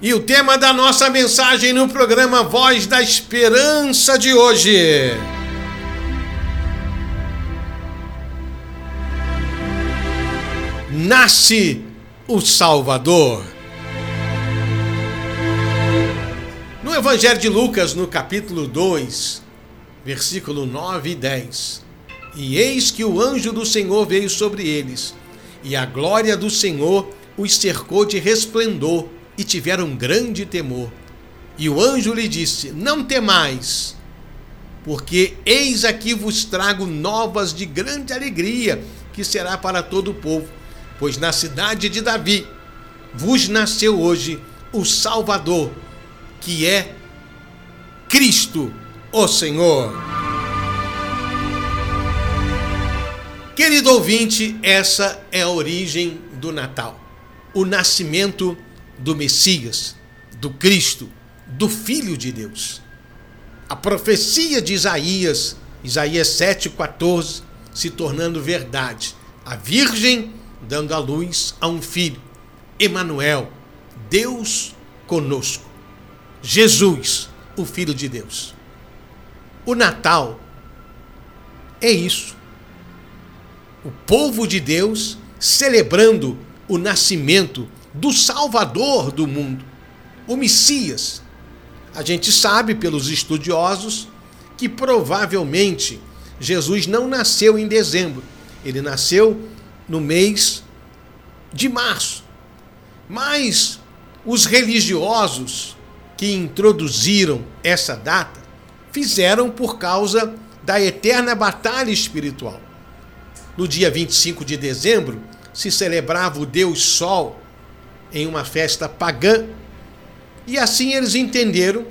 E o tema da nossa mensagem no programa Voz da Esperança de hoje. Nasce o Salvador. No Evangelho de Lucas, no capítulo 2, versículo 9 e 10. E eis que o anjo do Senhor veio sobre eles, e a glória do Senhor os cercou de resplendor e tiveram grande temor. E o anjo lhe disse: Não temais, porque eis aqui vos trago novas de grande alegria, que será para todo o povo, pois na cidade de Davi vos nasceu hoje o Salvador, que é Cristo, o Senhor. Querido ouvinte, essa é a origem do Natal, o nascimento do Messias, do Cristo, do Filho de Deus. A profecia de Isaías, Isaías 7,14, se tornando verdade. A Virgem dando a luz a um filho, Emanuel, Deus conosco. Jesus, o Filho de Deus. O Natal é isso. O povo de Deus celebrando o nascimento do Salvador do mundo, o Messias. A gente sabe pelos estudiosos que provavelmente Jesus não nasceu em dezembro, ele nasceu no mês de março. Mas os religiosos que introduziram essa data fizeram por causa da eterna batalha espiritual. No dia 25 de dezembro se celebrava o Deus Sol em uma festa pagã. E assim eles entenderam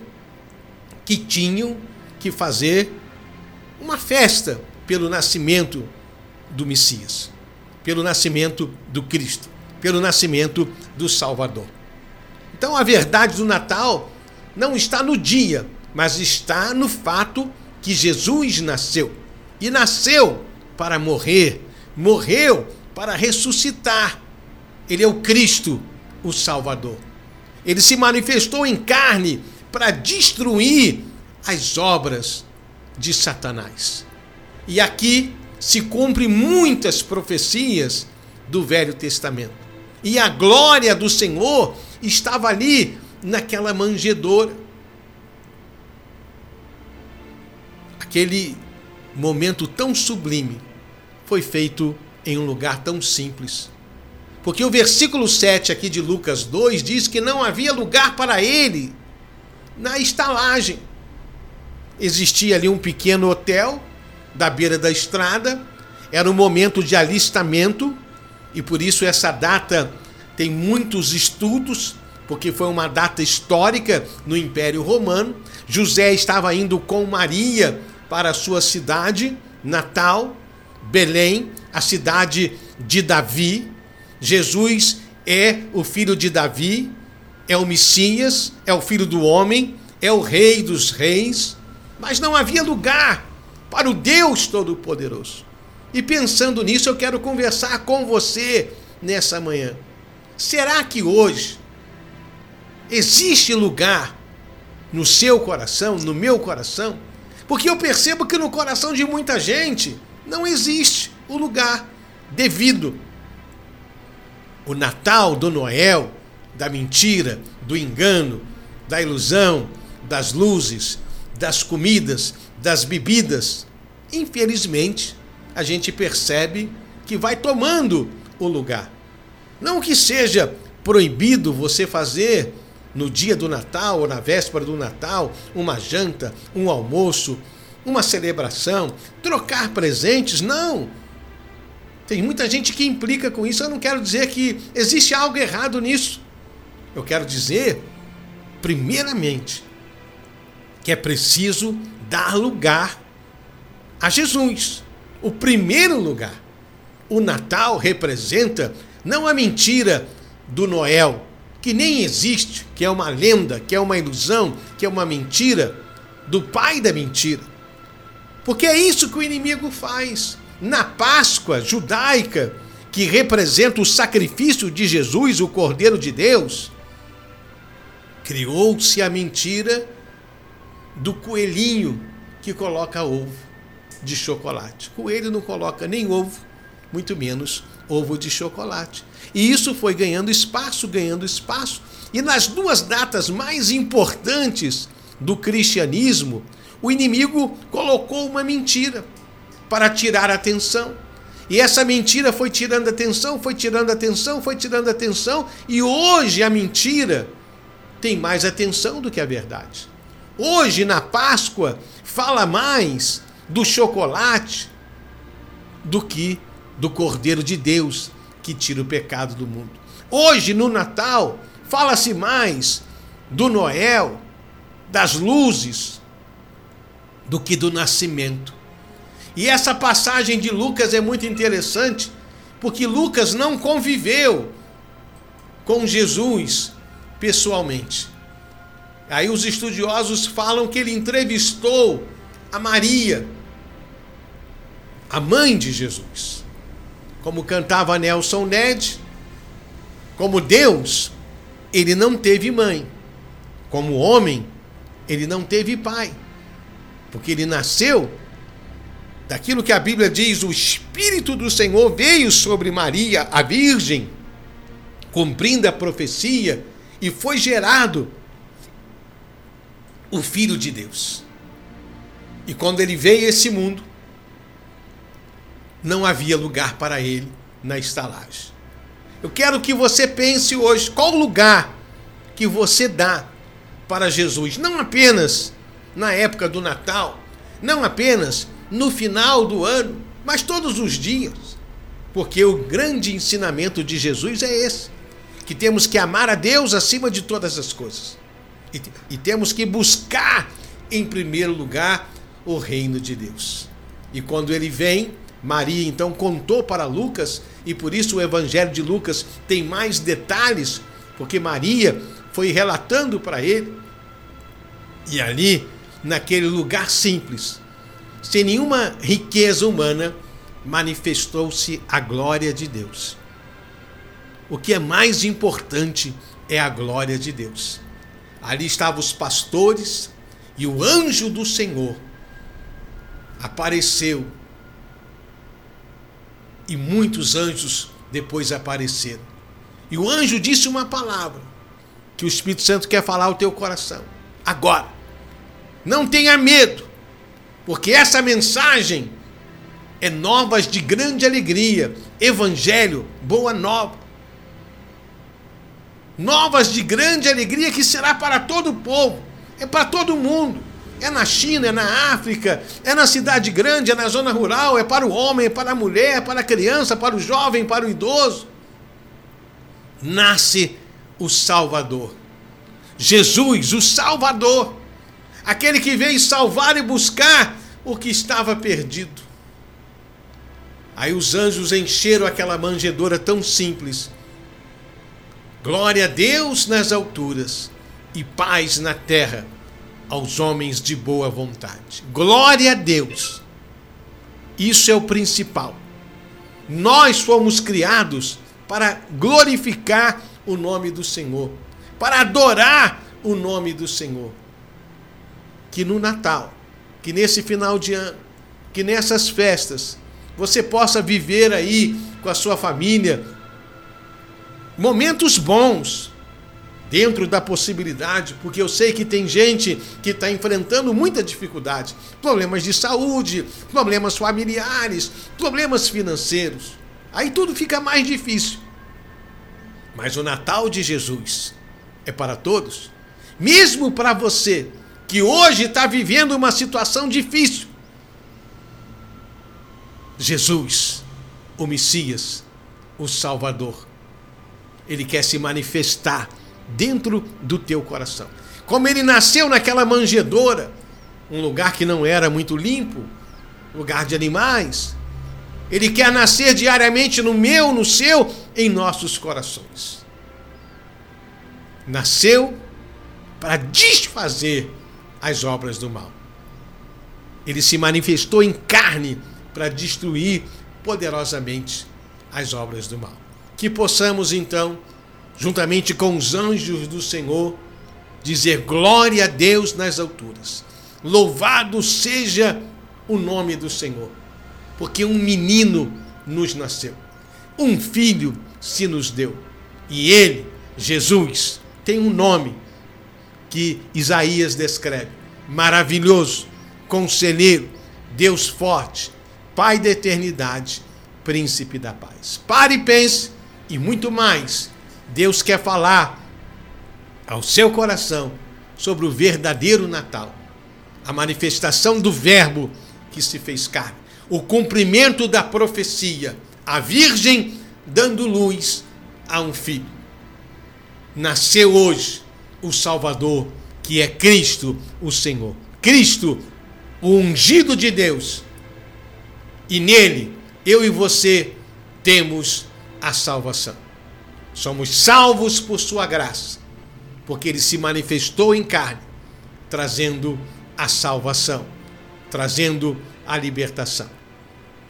que tinham que fazer uma festa pelo nascimento do Messias, pelo nascimento do Cristo, pelo nascimento do Salvador. Então a verdade do Natal não está no dia, mas está no fato que Jesus nasceu. E nasceu para morrer, morreu para ressuscitar. Ele é o Cristo, o Salvador. Ele se manifestou em carne para destruir as obras de Satanás. E aqui se cumpre muitas profecias do Velho Testamento. E a glória do Senhor estava ali naquela manjedoura. Aquele momento tão sublime foi feito em um lugar tão simples porque o versículo 7 aqui de Lucas 2 diz que não havia lugar para ele na estalagem. Existia ali um pequeno hotel da beira da estrada, era um momento de alistamento, e por isso essa data tem muitos estudos, porque foi uma data histórica no Império Romano. José estava indo com Maria para a sua cidade natal, Belém, a cidade de Davi, Jesus é o filho de Davi, é o Messias, é o filho do homem, é o rei dos reis, mas não havia lugar para o Deus Todo-Poderoso. E pensando nisso, eu quero conversar com você nessa manhã. Será que hoje existe lugar no seu coração, no meu coração? Porque eu percebo que no coração de muita gente não existe o lugar devido o Natal do Noel, da mentira, do engano, da ilusão, das luzes, das comidas, das bebidas. Infelizmente, a gente percebe que vai tomando o lugar. Não que seja proibido você fazer no dia do Natal ou na véspera do Natal uma janta, um almoço, uma celebração, trocar presentes, não. Tem muita gente que implica com isso. Eu não quero dizer que existe algo errado nisso. Eu quero dizer, primeiramente, que é preciso dar lugar a Jesus, o primeiro lugar. O Natal representa não a mentira do Noel, que nem existe, que é uma lenda, que é uma ilusão, que é uma mentira do pai da mentira. Porque é isso que o inimigo faz na Páscoa judaica, que representa o sacrifício de Jesus, o Cordeiro de Deus, Criou-se a mentira do coelhinho que coloca ovo de chocolate. Coelho não coloca nem ovo, muito menos ovo de chocolate. E isso foi ganhando espaço, ganhando espaço. E nas duas datas mais importantes do cristianismo, o inimigo colocou uma mentira para tirar atenção. E essa mentira foi tirando atenção, foi tirando atenção, foi tirando atenção, e hoje a mentira tem mais atenção do que a verdade. Hoje, na Páscoa, fala mais do chocolate do que do Cordeiro de Deus que tira o pecado do mundo. Hoje, no Natal, fala-se mais do Noel, das luzes, do que do nascimento. E essa passagem de Lucas é muito interessante, porque Lucas não conviveu com Jesus pessoalmente. Aí os estudiosos falam que ele entrevistou a Maria, a mãe de Jesus. Como cantava Nelson Ned, como Deus, ele não teve mãe. Como homem, ele não teve pai. Porque ele nasceu daquilo que a Bíblia diz: o Espírito do Senhor veio sobre Maria, a Virgem, cumprindo a profecia, e foi gerado o Filho de Deus. E quando ele veio a esse mundo, não havia lugar para ele na estalagem. Eu quero que você pense hoje qual lugar que você dá para Jesus, não apenas na época do Natal, não apenas no final do ano, mas todos os dias. Porque o grande ensinamento de Jesus é esse: que temos que amar a Deus acima de todas as coisas. E, e temos que buscar, em primeiro lugar, o reino de Deus. E quando ele vem, Maria então contou para Lucas, e por isso o evangelho de Lucas tem mais detalhes, porque Maria foi relatando para ele. E ali, naquele lugar simples, sem nenhuma riqueza humana, manifestou-se a glória de Deus. O que é mais importante é a glória de Deus. Ali estavam os pastores e o anjo do Senhor apareceu. E muitos anjos depois apareceram. E o anjo disse uma palavra que o Espírito Santo quer falar ao teu coração. Agora, não tenha medo, porque essa mensagem é novas de grande alegria, evangelho, boa nova. Novas de grande alegria que será para todo o povo, é para todo mundo. É na China, é na África, é na cidade grande, é na zona rural, é para o homem, é para a mulher, é para a criança, para o jovem, para o idoso. Nasce o Salvador. Jesus, o Salvador. Aquele que veio salvar e buscar o que estava perdido. Aí os anjos encheram aquela manjedoura tão simples. Glória a Deus nas alturas e paz na terra aos homens de boa vontade. Glória a Deus. Isso é o principal. Nós fomos criados para glorificar o nome do Senhor, para adorar o nome do Senhor. Que no Natal, que nesse final de ano, que nessas festas, você possa viver aí com a sua família momentos bons, dentro da possibilidade, porque eu sei que tem gente que está enfrentando muita dificuldade, problemas de saúde, problemas familiares, problemas financeiros. Aí tudo fica mais difícil. Mas o Natal de Jesus é para todos, mesmo para você que hoje está vivendo uma situação difícil. Jesus, o Messias, o Salvador, ele quer se manifestar dentro do teu coração. Como ele nasceu naquela manjedoura, um lugar que não era muito limpo, lugar de animais. Ele quer nascer diariamente no meu, no seu, em nossos corações. Nasceu para desfazer as obras do mal. Ele se manifestou em carne para destruir poderosamente as obras do mal. Que possamos então juntamente com os anjos do Senhor, dizer glória a Deus nas alturas. Louvado seja o nome do Senhor, porque um menino nos nasceu, um filho se nos deu, e ele, Jesus, tem um nome que Isaías descreve: maravilhoso, conselheiro, Deus forte, Pai da eternidade, príncipe da paz. Pare e pense, e muito mais, Deus quer falar ao seu coração sobre o verdadeiro Natal, a manifestação do Verbo que se fez carne, o cumprimento da profecia, a Virgem dando luz a um filho. Nasceu hoje o Salvador, que é Cristo, o Senhor. Cristo, o ungido de Deus. E nele, eu e você temos a salvação. Somos salvos por sua graça porque ele se manifestou em carne, trazendo a salvação, trazendo a libertação.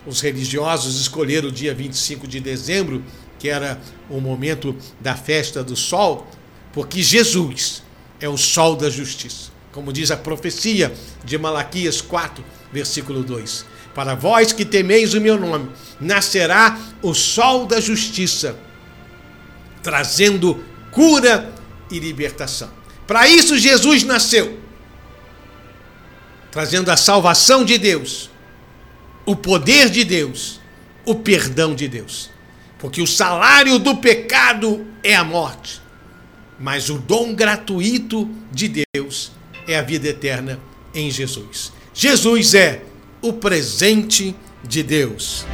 Os religiosos escolheram o dia 25 de dezembro, que era o momento da festa do sol, porque Jesus é o sol da justiça. Como diz a profecia de Malaquias 4, versículo 2. Para vós que temeis o meu nome, nascerá o sol da justiça, trazendo cura e libertação. Para isso, Jesus nasceu, trazendo a salvação de Deus, o poder de Deus, o perdão de Deus. Porque o salário do pecado é a morte, mas o dom gratuito de Deus é a vida eterna em Jesus. Jesus é o presente de Deus.